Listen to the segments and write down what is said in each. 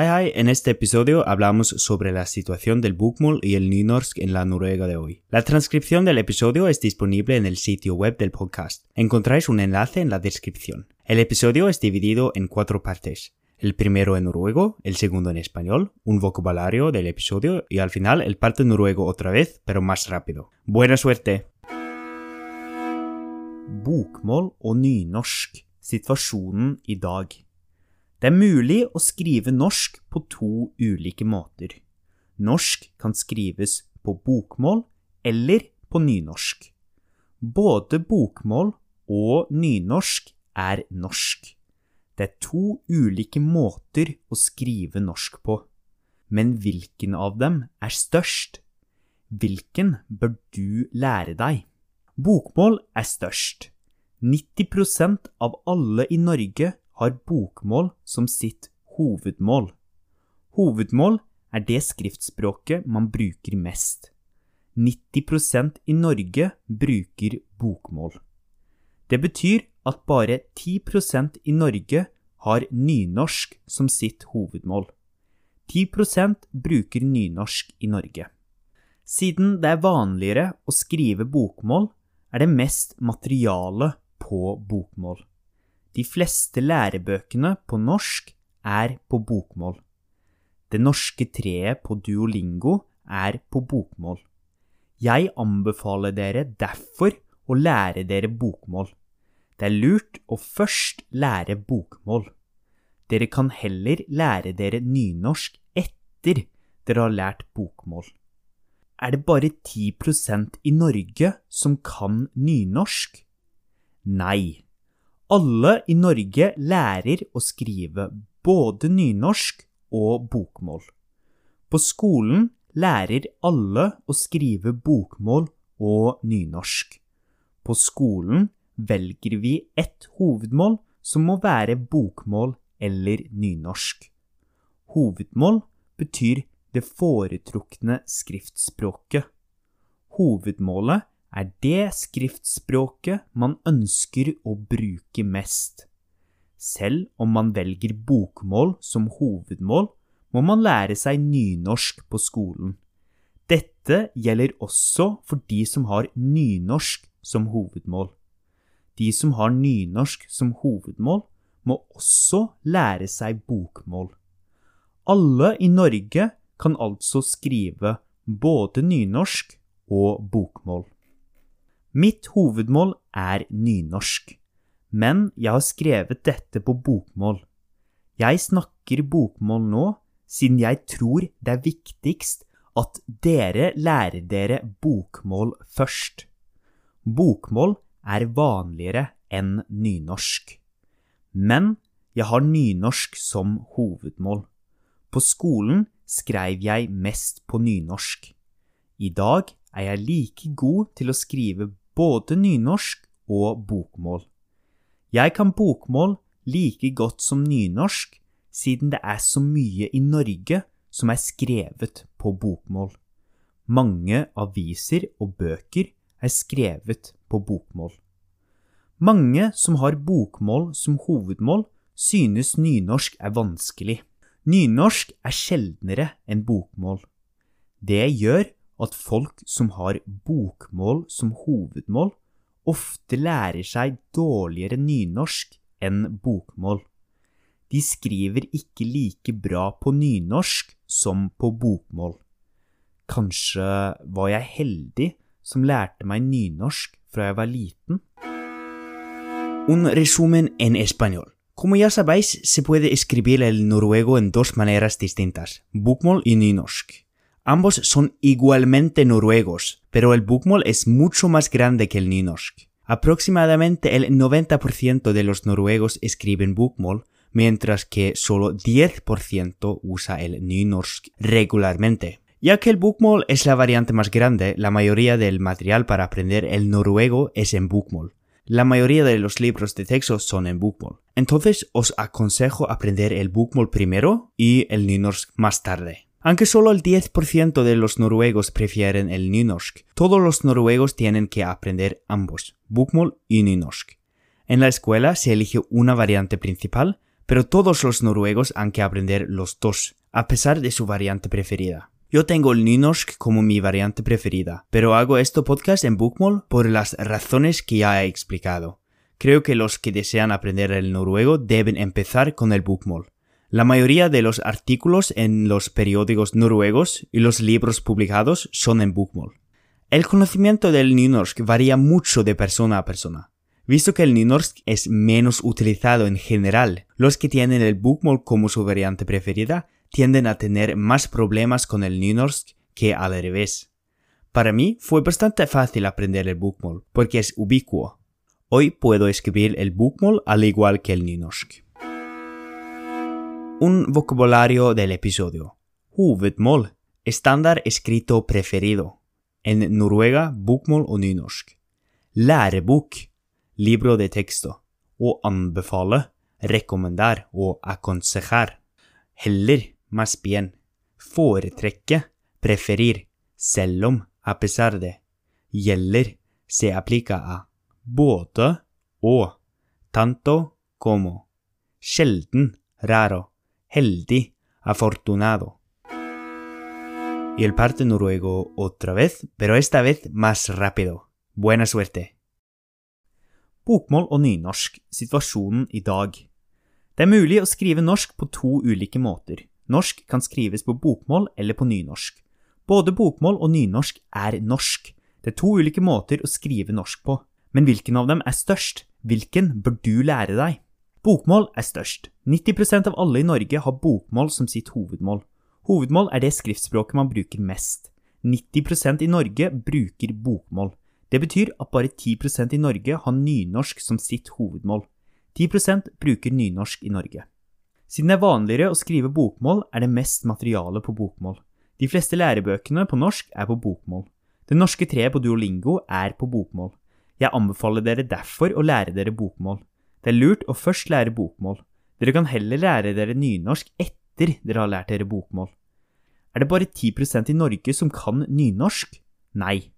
Hei, hei, en este episodio hablamos sobre la situación del bokmål y el nynorsk en la Noruega de hoy. La transcripción del episodio es disponible en el sitio web del podcast. Encontráis un enlace en la descripción. El episodio es dividido en cuatro partes. El primero en noruego, el segundo en español, un vocabulario del episodio y al final el parte noruego otra vez, pero más rápido. Buena suerte! Bokmål og nynorsk. Situasjonen i dag. Det er mulig å skrive norsk på to ulike måter. Norsk kan skrives på bokmål eller på nynorsk. Både bokmål og nynorsk er norsk. Det er to ulike måter å skrive norsk på. Men hvilken av dem er størst? Hvilken bør du lære deg? Bokmål er størst. 90% av alle i Norge har bokmål som sitt hovedmål. Hovedmål er det skriftspråket man bruker mest. 90% i Norge bruker bokmål. Det betyr at bare 10% i Norge har nynorsk som sitt hovedmål. 10% bruker nynorsk i Norge. Siden det er vanligere å skrive bokmål, er det mest materiale på bokmål. De fleste lærebøkene på norsk er på bokmål. Det norske treet på Duolingo er på bokmål. Jeg anbefaler dere derfor å lære dere bokmål. Det er lurt å først lære bokmål. Dere kan heller lære dere nynorsk etter dere har lært bokmål. Er det bare 10% i Norge som kan nynorsk? Nei. Alle i Norge lærer å skrive både nynorsk og bokmål. På skolen lærer alle å skrive bokmål og nynorsk. På skolen velger vi ett hovedmål som må være bokmål eller nynorsk. Hovedmål betyr det foretrukne skriftspråket. Hovedmålet er det skriftspråket man ønsker å bruke mest. Selv om man velger bokmål som hovedmål, må man lære seg nynorsk på skolen. Dette gjelder også for de som har nynorsk som hovedmål. De som har nynorsk som hovedmål, må også lære seg bokmål. Alle i Norge kan altså skrive både nynorsk og bokmål. Mitt hovedmål er nynorsk, men jeg har skrevet dette på bokmål. Jeg snakker bokmål nå siden jeg tror det er viktigst at dere lærer dere bokmål først. Bokmål er vanligere enn nynorsk. Men jeg har nynorsk som hovedmål. På skolen skrev jeg mest på nynorsk. I dag er jeg like god til å skrive både nynorsk og bokmål. Jeg kan bokmål like godt som nynorsk, siden det er så mye i Norge som er skrevet på bokmål. Mange aviser og bøker er skrevet på bokmål. Mange som har bokmål som hovedmål, synes nynorsk er vanskelig. Nynorsk er sjeldnere enn bokmål. Det gjør at folk som har bokmål som hovedmål, ofte lærer seg dårligere nynorsk enn bokmål. De skriver ikke like bra på nynorsk som på bokmål. Kanskje var jeg heldig som lærte meg nynorsk fra jeg var liten? Un resumen en español. Como ya sabéis, se puede escribir el noruego en dos maneras distintas, bokmål y nynorsk. Ambos son igualmente noruegos, pero el bokmål es mucho más grande que el nynorsk. Aproximadamente el 90% de los noruegos escriben bokmål, mientras que solo 10% usa el nynorsk regularmente. Ya que el bokmål es la variante más grande, la mayoría del material para aprender el noruego es en bokmål. La mayoría de los libros de texto son en bokmål. Entonces os aconsejo aprender el bokmål primero y el nynorsk más tarde. Aunque solo el 10% de los noruegos prefieren el nynorsk, todos los noruegos tienen que aprender ambos, bokmål y nynorsk. En la escuela se elige una variante principal, pero todos los noruegos han que aprender los dos, a pesar de su variante preferida. Yo tengo el nynorsk como mi variante preferida, pero hago este podcast en Bookmall por las razones que ya he explicado. Creo que los que desean aprender el noruego deben empezar con el Bookmall. La mayoría de los artículos en los periódicos noruegos y los libros publicados son en Bookmall. El conocimiento del nynorsk varía mucho de persona a persona. Visto que el nynorsk es menos utilizado en general, los que tienen el Bookmall como su variante preferida tienden a tener más problemas con el nynorsk que al revés. Para mí fue bastante fácil aprender el bookmol porque es ubicuo. Hoy puedo escribir el bookmol al igual que el nynorsk. Un vocabulario del episodio. Hovedmål, estándar escrito preferido. En Noruega, bokmål o nynorsk. Lærebok, libro de texto. Å anbefale, recomendar og aconsejar. Heller, más bien. Foretrekke, preferir, selv om, a pesar de. Gjelder, se aplica a. Både og. Tanto como. Sjelden, raro. Heldig, afortunado. Y el parte noruego otra vez, pero esta vez más rápido. Buena suerte. Bokmål og nynorsk, situasjonen i dag. Det er mulig å skrive norsk på to ulike måter. Norsk kan skrives på bokmål eller på nynorsk. Både bokmål og nynorsk er norsk. Det er to ulike måter å skrive norsk på. Men hvilken av dem er størst? Hvilken bør du lære deg? Bokmål er størst. 90% av alle i Norge har bokmål som sitt hovedmål. Hovedmål er det skriftspråket man bruker mest. 90% i Norge bruker bokmål. Det betyr at bare 10% i Norge har nynorsk som sitt hovedmål. 10% bruker nynorsk i Norge. Siden det er vanligere å skrive bokmål, er det mest materiale på bokmål. De fleste lærebøkene på norsk er på bokmål. Det norske treet på Duolingo er på bokmål. Jeg anbefaler dere derfor å lære dere bokmål. Det er lurt å først lære bokmål. Dere kan heller lære dere nynorsk etter dere har lært dere bokmål. Er det bare 10% i Norge som kan nynorsk? Nei.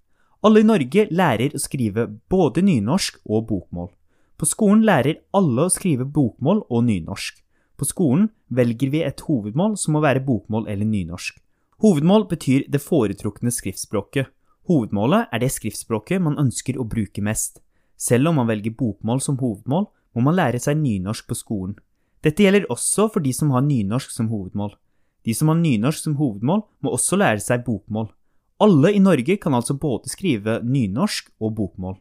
Alle i Norge lærer å skrive både nynorsk og bokmål. På skolen lærer alle å skrive bokmål og nynorsk. På skolen velger vi et hovedmål som må være bokmål eller nynorsk. Hovedmål betyr det foretrukne skriftspråket. Hovedmålet er det skriftspråket man ønsker å bruke mest. Selv om man velger bokmål som hovedmål, må man lære seg nynorsk på skolen. Dette gjelder også for de som har nynorsk som hovedmål. De som har nynorsk som hovedmål, må også lære seg bokmål. Alle i Norge kan altså både skrive nynorsk og bokmål.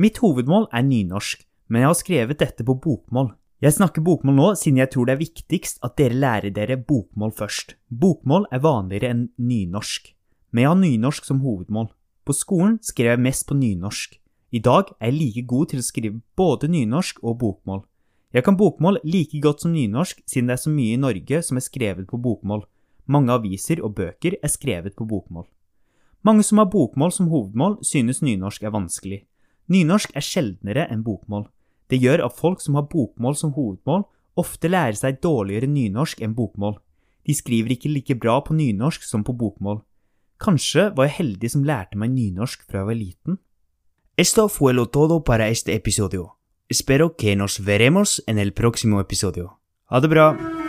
Mitt hovedmål er nynorsk, men jeg har skrevet dette på bokmål. Jeg snakker bokmål nå siden jeg tror det er viktigst at dere lærer dere bokmål først. Bokmål er vanligere enn nynorsk, men jeg har nynorsk som hovedmål. På skolen skrev jeg mest på nynorsk. I dag er jeg like god til å skrive både nynorsk og bokmål. Jeg kan bokmål like godt som nynorsk siden det er så mye i Norge som er skrevet på bokmål. Mange aviser og bøker er skrevet på bokmål. Mange som har bokmål som hovedmål, synes nynorsk er vanskelig. Nynorsk er sjeldnere enn bokmål. Det gjør at folk som har bokmål som hovedmål, ofte lærer seg dårligere nynorsk enn bokmål. De skriver ikke like bra på nynorsk som på bokmål. Kanskje var jeg heldig som lærte meg nynorsk fra jeg var liten? Esto fue lo todo para este episodio. Espero que nos veremos en el próximo episodio. Ha det bra!